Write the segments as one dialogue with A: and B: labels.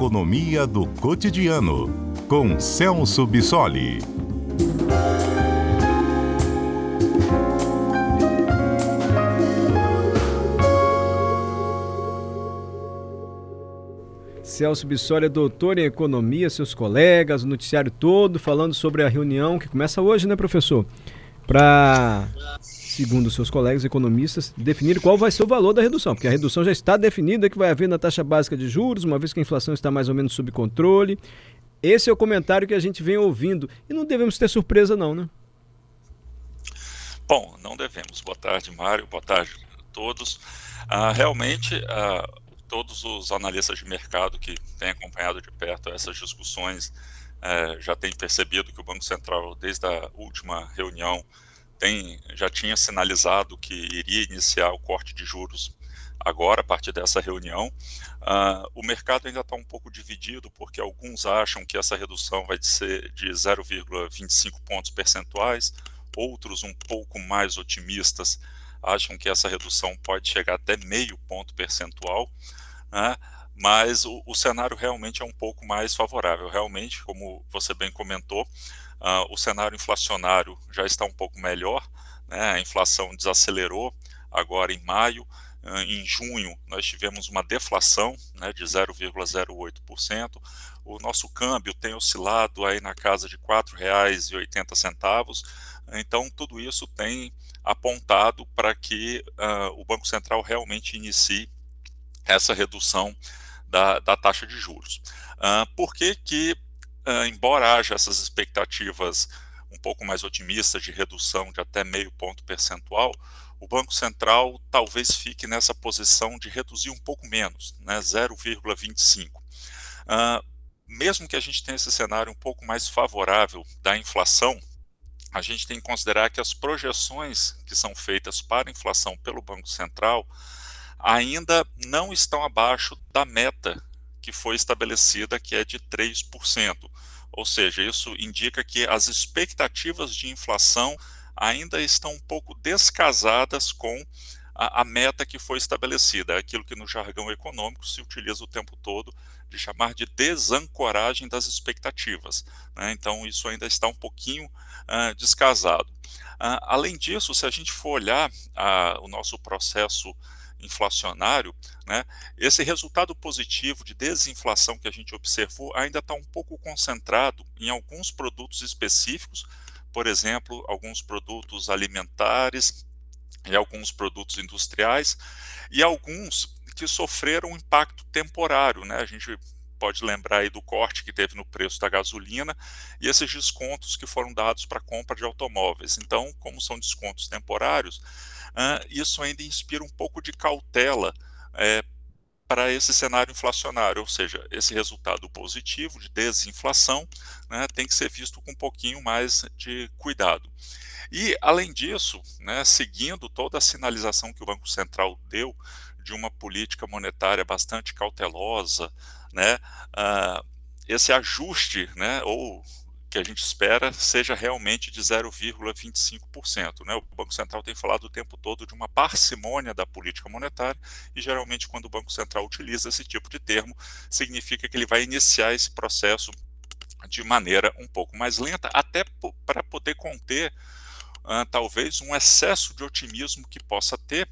A: Economia do Cotidiano, com Celso Bissoli.
B: Celso Bissoli é doutor em economia, seus colegas, o noticiário todo falando sobre a reunião que começa hoje, né, professor? Para, segundo seus colegas economistas, definir qual vai ser o valor da redução, porque a redução já está definida que vai haver na taxa básica de juros, uma vez que a inflação está mais ou menos sob controle. Esse é o comentário que a gente vem ouvindo e não devemos ter surpresa não, né?
C: Bom, não devemos. Boa tarde, Mário. Boa tarde a todos. Ah, realmente, ah, todos os analistas de mercado que têm acompanhado de perto essas discussões é, já têm percebido que o Banco Central, desde a última reunião, tem, já tinha sinalizado que iria iniciar o corte de juros agora, a partir dessa reunião. Uh, o mercado ainda está um pouco dividido, porque alguns acham que essa redução vai ser de 0,25 pontos percentuais, outros um pouco mais otimistas acham que essa redução pode chegar até meio ponto percentual né? Mas o, o, cenário realmente é um pouco mais favorável. Realmente, como você bem comentou, uh, o cenário inflacionário já está um pouco melhor, né? a inflação desacelerou agora em maio. Uh, em junho, nós tivemos uma deflação né, de 0,08%. O nosso câmbio tem oscilado aí na casa de R$ 4,80. Então, tudo isso tem apontado para que uh, o Banco Central realmente inicie essa redução da, da taxa de juros. Uh, por que que, uh, embora haja essas expectativas um pouco mais otimistas de redução de até meio ponto percentual, o Banco Central talvez fique nessa posição de reduzir um pouco menos, né, 0,25. Uh, mesmo que a gente tenha esse cenário um pouco mais favorável da inflação, a gente tem que considerar que as projeções que são feitas para inflação pelo Banco Central ainda não estão abaixo da meta que foi estabelecida, que é de 3%. Ou seja, isso indica que as expectativas de inflação ainda estão um pouco descasadas com a, a, meta que foi estabelecida, é aquilo que no jargão econômico se utiliza o tempo todo de chamar de desancoragem das expectativas. Né? Então, isso ainda está um pouquinho uh, descasado. Uh, além disso, se a gente for olhar uh, o nosso processo inflacionário, né, esse resultado positivo de desinflação que a gente observou ainda está um pouco concentrado em alguns produtos específicos, por exemplo, alguns produtos alimentares e alguns produtos industriais, e alguns que sofreram um impacto temporário, né? A gente pode lembrar aí do corte que teve no preço da gasolina e esses descontos que foram dados para compra de automóveis. Então, como são descontos temporários, isso ainda inspira um pouco de cautela é, para esse cenário inflacionário, ou seja, esse resultado positivo de desinflação né, tem que ser visto com um pouquinho mais de cuidado. E, além disso, né, seguindo toda a sinalização que o Banco Central deu de uma política monetária bastante cautelosa, né, uh, esse ajuste, né, ou que a gente espera seja realmente de 0,25%. Né? O Banco Central tem falado o tempo todo de uma parcimônia da política monetária, e geralmente, quando o Banco Central utiliza esse tipo de termo, significa que ele vai iniciar esse processo de maneira um pouco mais lenta, até para poder conter uh, talvez um excesso de otimismo que possa ter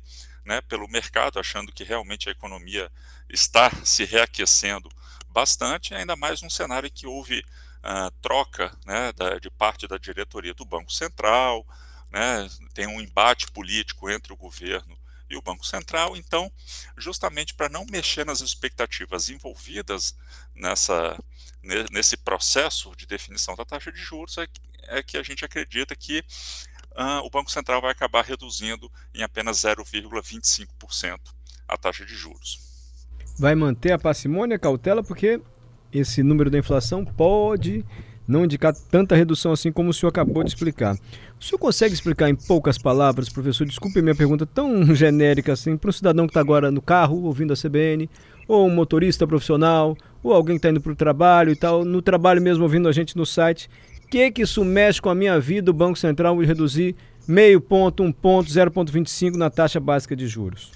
C: né, pelo mercado, achando que realmente a economia está se reaquecendo bastante, ainda mais num cenário em que houve uh, troca né, da, de parte da diretoria do Banco Central, né, tem um embate político entre o governo e o Banco Central. Então, justamente para não mexer nas expectativas envolvidas nessa, nesse processo de definição da taxa de juros, é, é que a gente acredita que uh, o Banco Central vai acabar reduzindo em apenas 0,25% a taxa de juros.
B: Vai manter a parcimônia, a cautela, porque esse número da inflação pode não indicar tanta redução assim como o senhor acabou de explicar. O senhor consegue explicar em poucas palavras, professor? Desculpe minha pergunta tão genérica assim, para um cidadão que está agora no carro ouvindo a CBN, ou um motorista profissional, ou alguém que está indo para o trabalho e tal, no trabalho mesmo ouvindo a gente no site. Que, que isso mexe com a minha vida, o Banco Central, de reduzir meio ponto, um ponto, 0,25 na taxa básica de juros?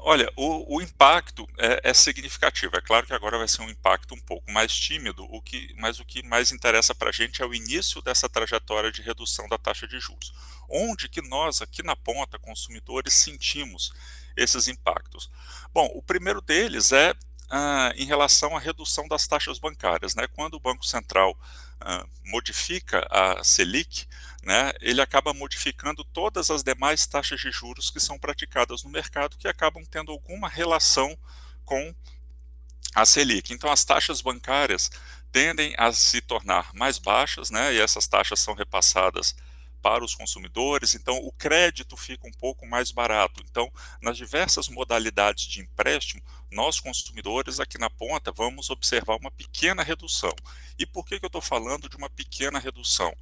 C: Olha, o, o impacto é, é, significativo. É claro que agora vai ser um impacto um pouco mais tímido, o que, mas o que mais interessa para a gente é o início dessa trajetória de redução da taxa de juros. Onde que nós, aqui na ponta, consumidores, sentimos esses impactos? Bom, o primeiro deles é ah, em relação à redução das taxas bancárias. Né? Quando o Banco Central ah, modifica a Selic, né, ele acaba modificando todas as demais taxas de juros que são praticadas no mercado, que acabam tendo alguma relação com a Selic. Então, as taxas bancárias tendem a se tornar mais baixas, né, e essas taxas são repassadas para os consumidores, então o crédito fica um pouco mais barato. Então, nas diversas modalidades de empréstimo, nós consumidores aqui na ponta vamos observar uma pequena redução. E por que, que eu estou falando de uma pequena redução?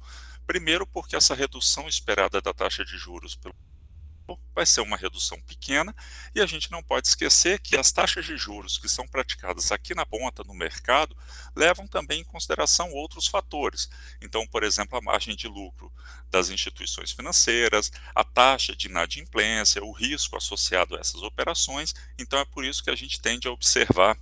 C: Primeiro, porque essa redução esperada da taxa de juros pelo vai ser uma redução pequena e a gente não pode esquecer que as taxas de juros que são praticadas aqui na ponta no mercado levam também em consideração outros fatores. Então, por exemplo, a margem de lucro das instituições financeiras, a taxa de inadimplência, o risco associado a essas operações. Então, é por isso que a gente tende a observar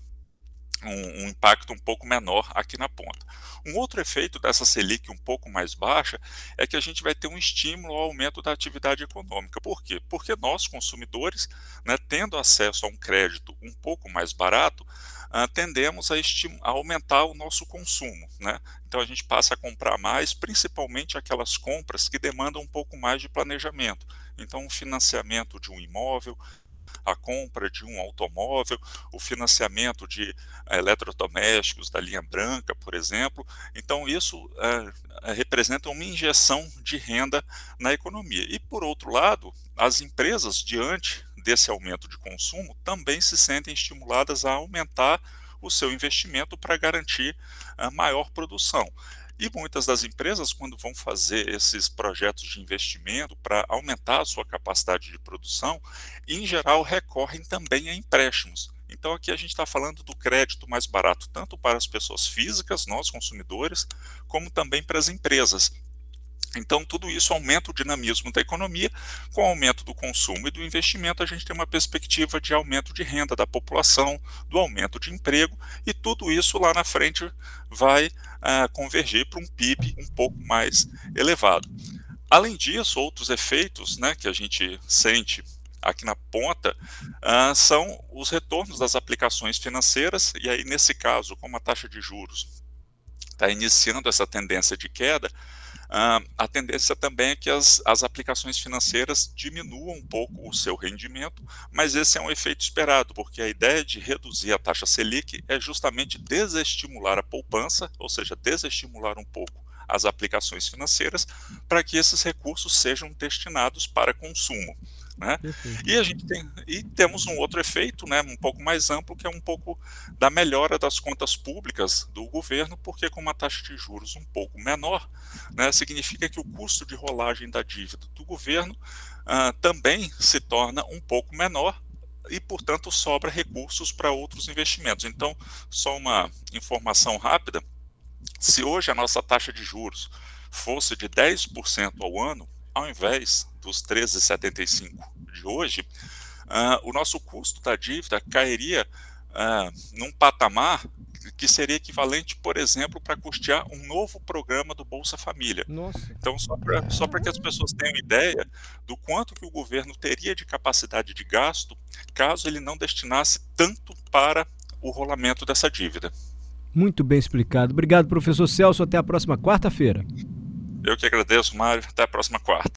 C: um, um, impacto um pouco menor aqui na ponta. Um outro efeito dessa Selic um pouco mais baixa é que a gente vai ter um estímulo ao aumento da atividade econômica. Por quê? Porque nós, consumidores, né, tendo acesso a um crédito um pouco mais barato, uh, tendemos a, a, aumentar o nosso consumo. Né? Então a gente passa a comprar mais, principalmente aquelas compras que demandam um pouco mais de planejamento. Então, o financiamento de um imóvel, a compra de um automóvel, o financiamento de eh, eletrodomésticos da linha branca, por exemplo. Então, isso é, representa uma injeção de renda na economia. E, por outro lado, as empresas, diante desse aumento de consumo, também se sentem estimuladas a aumentar o seu investimento para garantir a maior produção. E muitas das empresas, quando vão fazer esses projetos de investimento para aumentar a sua capacidade de produção, em geral recorrem também a empréstimos. Então, aqui a gente está falando do crédito mais barato, tanto para as pessoas físicas, nós consumidores, como também para as empresas. Então, tudo isso aumenta o dinamismo da economia. Com o aumento do consumo e do investimento, a gente tem uma perspectiva de aumento de renda da população, do aumento de emprego, e tudo isso lá na frente vai uh, convergir para um PIB um pouco mais elevado. Além disso, outros efeitos né, que a gente sente aqui na ponta uh, são os retornos das aplicações financeiras, e aí, nesse caso, como a taxa de juros está iniciando essa tendência de queda, Uh, a tendência também é que as, as aplicações financeiras diminuam um pouco o seu rendimento, mas esse é um efeito esperado, porque a ideia de reduzir a taxa Selic é justamente desestimular a poupança, ou seja, desestimular um pouco as aplicações financeiras, para que esses recursos sejam destinados para consumo. Né? E a gente tem e temos um outro efeito, né, um pouco mais amplo, que é um pouco da melhora das contas públicas do governo, porque com uma taxa de juros um pouco menor, né, significa que o custo de rolagem da dívida do governo uh, também se torna um pouco menor e, portanto, sobra recursos para outros investimentos. Então, só uma informação rápida: se hoje a nossa taxa de juros fosse de 10% ao ano, ao invés dos 13,75 de hoje, uh, o nosso custo da dívida cairia uh, num patamar que seria equivalente, por exemplo, para custear um novo programa do Bolsa Família.
B: Nossa.
C: Então, só para só que as pessoas tenham ideia do quanto que o governo teria de capacidade de gasto caso ele não destinasse tanto para o rolamento dessa dívida.
B: Muito bem explicado. Obrigado, professor Celso. Até a próxima quarta-feira.
C: Eu que agradeço, Mário. Até a próxima quarta.